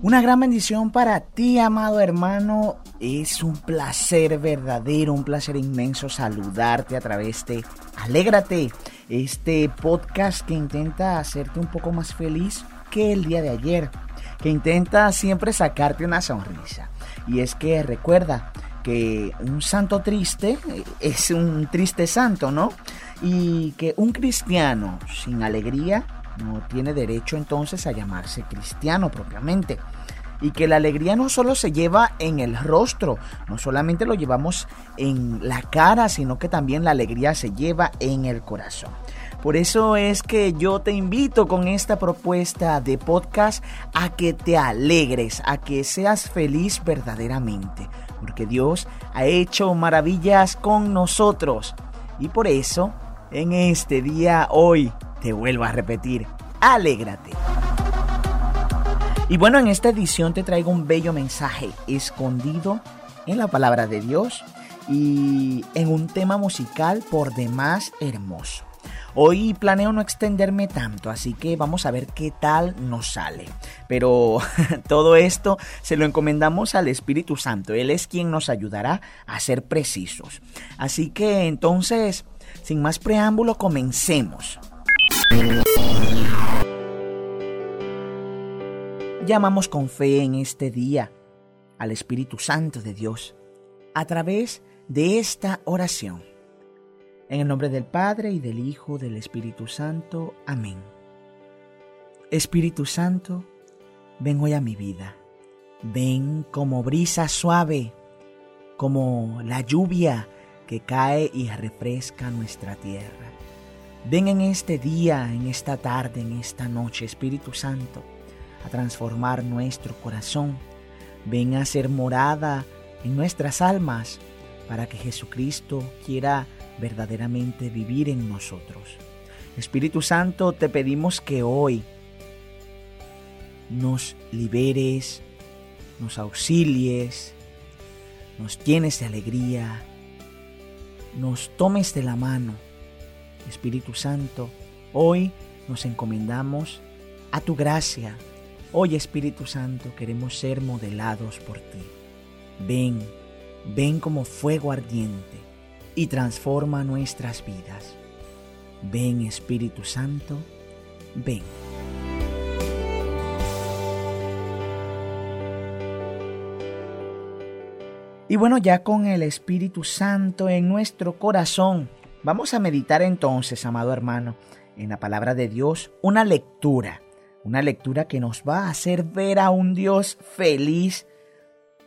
Una gran bendición para ti, amado hermano. Es un placer verdadero, un placer inmenso saludarte a través de Alégrate, este podcast que intenta hacerte un poco más feliz que el día de ayer, que intenta siempre sacarte una sonrisa. Y es que recuerda que un santo triste es un triste santo, ¿no? Y que un cristiano sin alegría no tiene derecho entonces a llamarse cristiano propiamente. Y que la alegría no solo se lleva en el rostro, no solamente lo llevamos en la cara, sino que también la alegría se lleva en el corazón. Por eso es que yo te invito con esta propuesta de podcast a que te alegres, a que seas feliz verdaderamente, porque Dios ha hecho maravillas con nosotros. Y por eso, en este día hoy, te vuelvo a repetir, alégrate. Y bueno, en esta edición te traigo un bello mensaje escondido en la palabra de Dios y en un tema musical por demás hermoso. Hoy planeo no extenderme tanto, así que vamos a ver qué tal nos sale. Pero todo esto se lo encomendamos al Espíritu Santo. Él es quien nos ayudará a ser precisos. Así que entonces, sin más preámbulo, comencemos. Llamamos con fe en este día al Espíritu Santo de Dios a través de esta oración. En el nombre del Padre y del Hijo del Espíritu Santo. Amén. Espíritu Santo, ven hoy a mi vida. Ven como brisa suave, como la lluvia que cae y refresca nuestra tierra. Ven en este día, en esta tarde, en esta noche, Espíritu Santo, a transformar nuestro corazón. Ven a ser morada en nuestras almas para que Jesucristo quiera verdaderamente vivir en nosotros. Espíritu Santo, te pedimos que hoy nos liberes, nos auxilies, nos llenes de alegría, nos tomes de la mano. Espíritu Santo, hoy nos encomendamos a tu gracia. Hoy Espíritu Santo queremos ser modelados por ti. Ven, ven como fuego ardiente y transforma nuestras vidas. Ven Espíritu Santo, ven. Y bueno, ya con el Espíritu Santo en nuestro corazón, vamos a meditar entonces, amado hermano, en la palabra de Dios, una lectura, una lectura que nos va a hacer ver a un Dios feliz,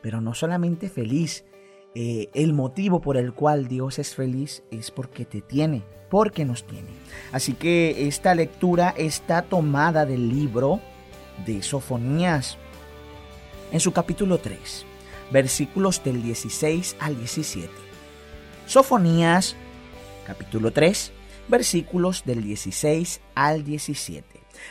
pero no solamente feliz, eh, el motivo por el cual Dios es feliz es porque te tiene, porque nos tiene. Así que esta lectura está tomada del libro de Sofonías en su capítulo 3, versículos del 16 al 17. Sofonías, capítulo 3, versículos del 16 al 17.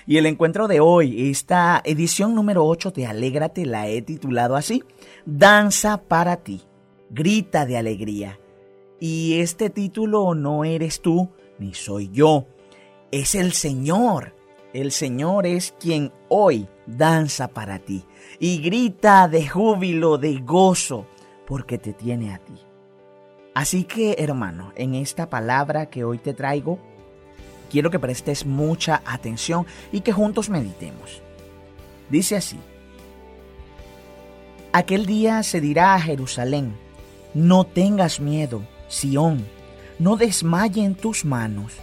Y el encuentro de hoy, esta edición número 8 de Alégrate, la he titulado así, Danza para ti grita de alegría. Y este título no eres tú ni soy yo, es el Señor. El Señor es quien hoy danza para ti y grita de júbilo, de gozo, porque te tiene a ti. Así que, hermano, en esta palabra que hoy te traigo, quiero que prestes mucha atención y que juntos meditemos. Dice así, aquel día se dirá a Jerusalén, no tengas miedo, Sión, no desmaye en tus manos.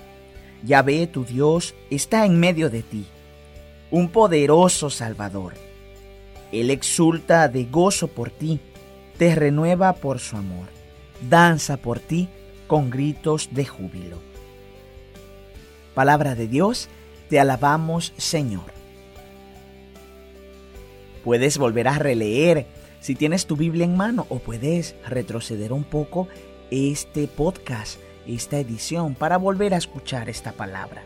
Ya ve, tu Dios está en medio de ti, un poderoso Salvador. Él exulta de gozo por ti, te renueva por su amor, danza por ti con gritos de júbilo. Palabra de Dios, te alabamos Señor. Puedes volver a releer si tienes tu Biblia en mano o puedes retroceder un poco este podcast, esta edición, para volver a escuchar esta palabra.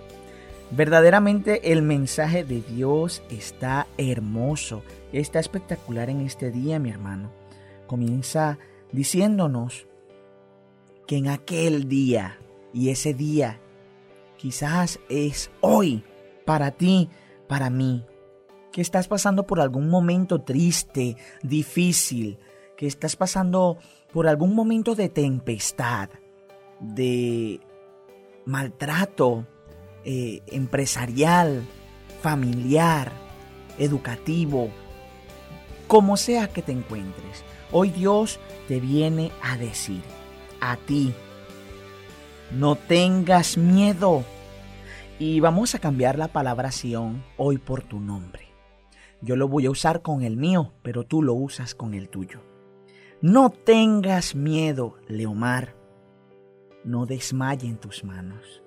Verdaderamente el mensaje de Dios está hermoso, está espectacular en este día, mi hermano. Comienza diciéndonos que en aquel día, y ese día quizás es hoy, para ti, para mí, que estás pasando por algún momento triste, difícil, que estás pasando por algún momento de tempestad, de maltrato eh, empresarial, familiar, educativo, como sea que te encuentres. Hoy Dios te viene a decir a ti, no tengas miedo. Y vamos a cambiar la palabra Sión hoy por tu nombre. Yo lo voy a usar con el mío, pero tú lo usas con el tuyo. No tengas miedo, Leomar. No desmaye en tus manos.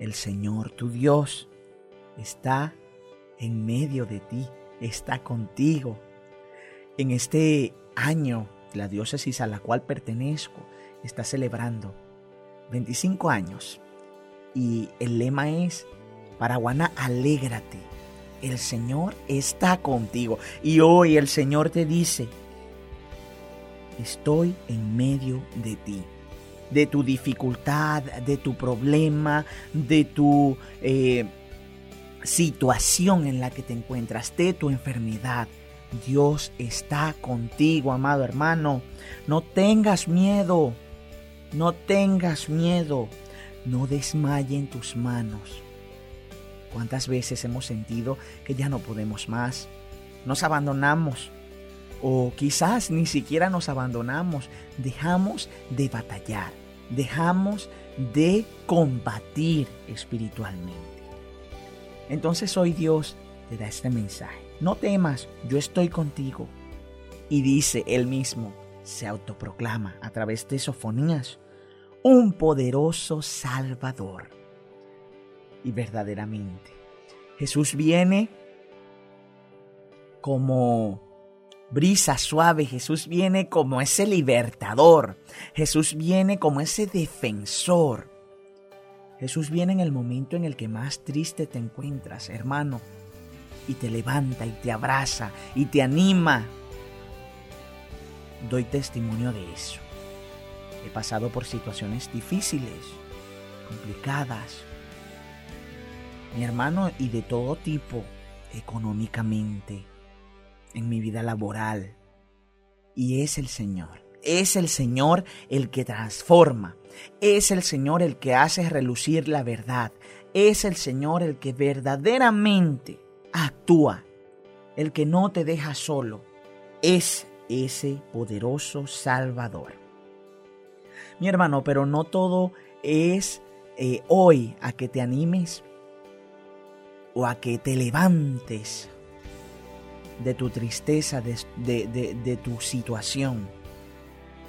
El Señor, tu Dios, está en medio de ti, está contigo. En este año, la diócesis a la cual pertenezco está celebrando 25 años y el lema es, Paraguana, alégrate, el Señor está contigo. Y hoy el Señor te dice, estoy en medio de ti, de tu dificultad, de tu problema, de tu eh, situación en la que te encuentras, de tu enfermedad. Dios está contigo, amado hermano. No tengas miedo, no tengas miedo, no desmayen tus manos. ¿Cuántas veces hemos sentido que ya no podemos más? Nos abandonamos. O quizás ni siquiera nos abandonamos. Dejamos de batallar. Dejamos de combatir espiritualmente. Entonces hoy Dios te da este mensaje. No temas, yo estoy contigo. Y dice él mismo, se autoproclama a través de sofonías, un poderoso Salvador y verdaderamente. Jesús viene como brisa suave, Jesús viene como ese libertador, Jesús viene como ese defensor. Jesús viene en el momento en el que más triste te encuentras, hermano, y te levanta y te abraza y te anima. Doy testimonio de eso. He pasado por situaciones difíciles, complicadas, mi hermano, y de todo tipo, económicamente, en mi vida laboral. Y es el Señor. Es el Señor el que transforma. Es el Señor el que hace relucir la verdad. Es el Señor el que verdaderamente actúa. El que no te deja solo. Es ese poderoso Salvador. Mi hermano, pero no todo es eh, hoy a que te animes o a que te levantes de tu tristeza, de, tu situación.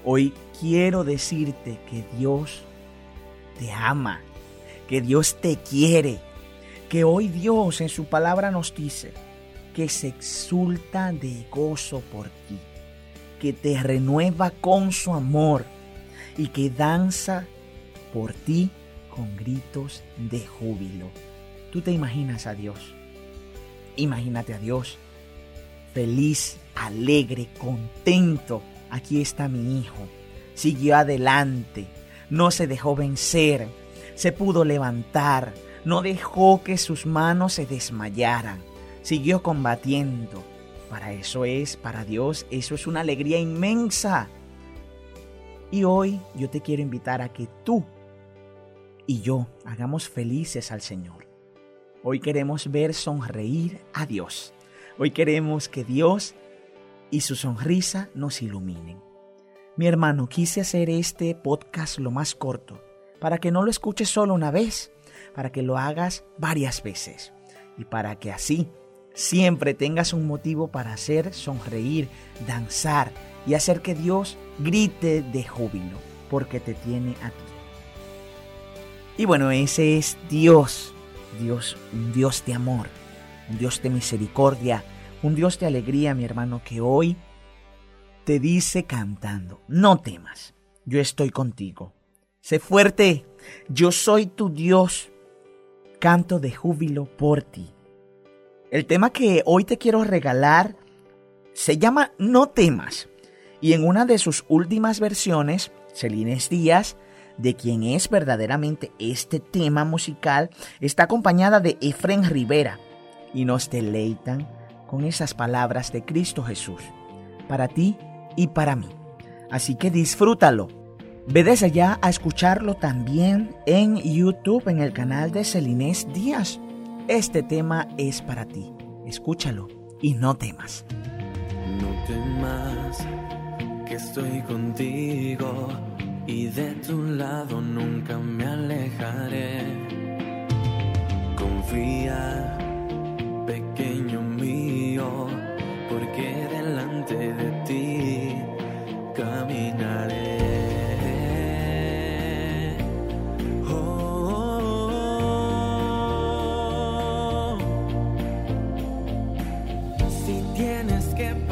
Hoy quiero decirte que Dios te ama, que Dios te quiere, que hoy Dios en su palabra nos dice que se exulta de gozo por ti, que te renueva con su amor y que danza por ti con gritos de júbilo. Tú te imaginas a Dios. Imagínate a Dios feliz, alegre, contento. Aquí está mi hijo. Siguió adelante. No se dejó vencer. Se pudo levantar. No dejó que sus manos se desmayaran. Siguió combatiendo. Para eso es, para Dios, eso es una alegría inmensa. Y hoy yo te quiero invitar a que tú y yo hagamos felices al Señor. Hoy queremos ver sonreír a Dios. Hoy queremos que Dios y su sonrisa nos iluminen. Mi hermano, quise hacer este podcast lo más corto, para que no lo escuches solo una vez, para que lo hagas varias veces y para que así siempre tengas un motivo para hacer sonreír, danzar y hacer que Dios grite de júbilo, porque te tiene a ti. Y bueno, ese es Dios Dios, un Dios de amor, un Dios de misericordia, un Dios de alegría, mi hermano, que hoy te dice cantando, no temas, yo estoy contigo. Sé fuerte, yo soy tu Dios. Canto de júbilo por ti. El tema que hoy te quiero regalar se llama No temas. Y en una de sus últimas versiones, Celines Díaz de quien es verdaderamente este tema musical, está acompañada de Efren Rivera. y nos deleitan con esas palabras de Cristo Jesús, para ti y para mí. Así que disfrútalo. Ve desde ya a escucharlo también en YouTube, en el canal de Celinés Díaz. Este tema es para ti. Escúchalo y no temas. No temas que estoy contigo y de tu lado nunca me alejaré. Confía, pequeño mío, porque delante de ti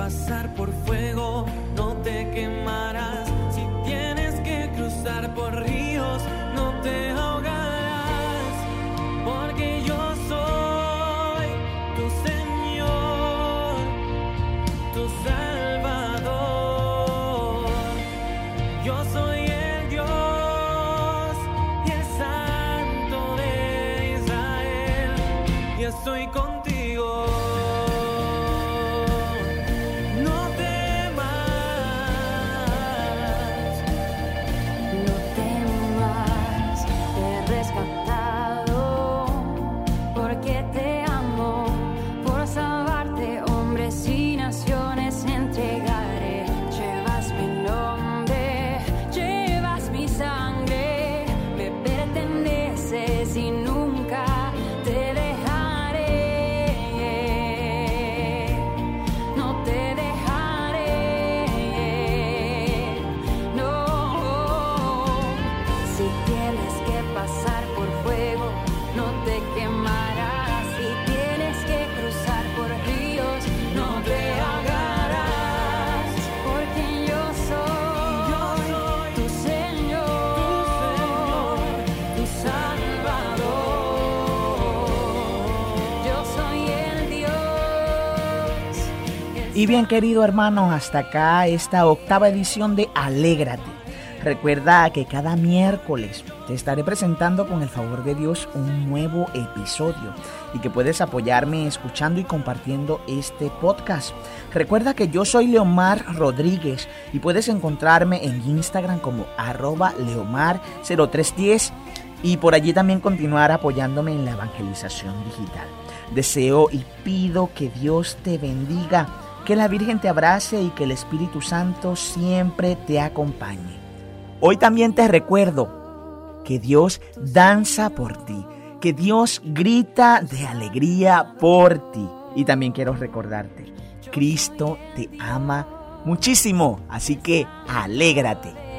pasar por fuego, no te quemarás. Si tienes que cruzar por ríos, no te ahogarás. Porque yo soy tu Señor, tu Salvador. Yo soy el Dios y el Santo de Israel. Y estoy contigo. Y bien querido hermano, hasta acá esta octava edición de Alégrate. Recuerda que cada miércoles te estaré presentando con el favor de Dios un nuevo episodio y que puedes apoyarme escuchando y compartiendo este podcast. Recuerda que yo soy Leomar Rodríguez y puedes encontrarme en Instagram como arroba leomar0310 y por allí también continuar apoyándome en la evangelización digital. Deseo y pido que Dios te bendiga, que la Virgen te abrace y que el Espíritu Santo siempre te acompañe. Hoy también te recuerdo que Dios danza por ti, que Dios grita de alegría por ti. Y también quiero recordarte, Cristo te ama muchísimo, así que alégrate.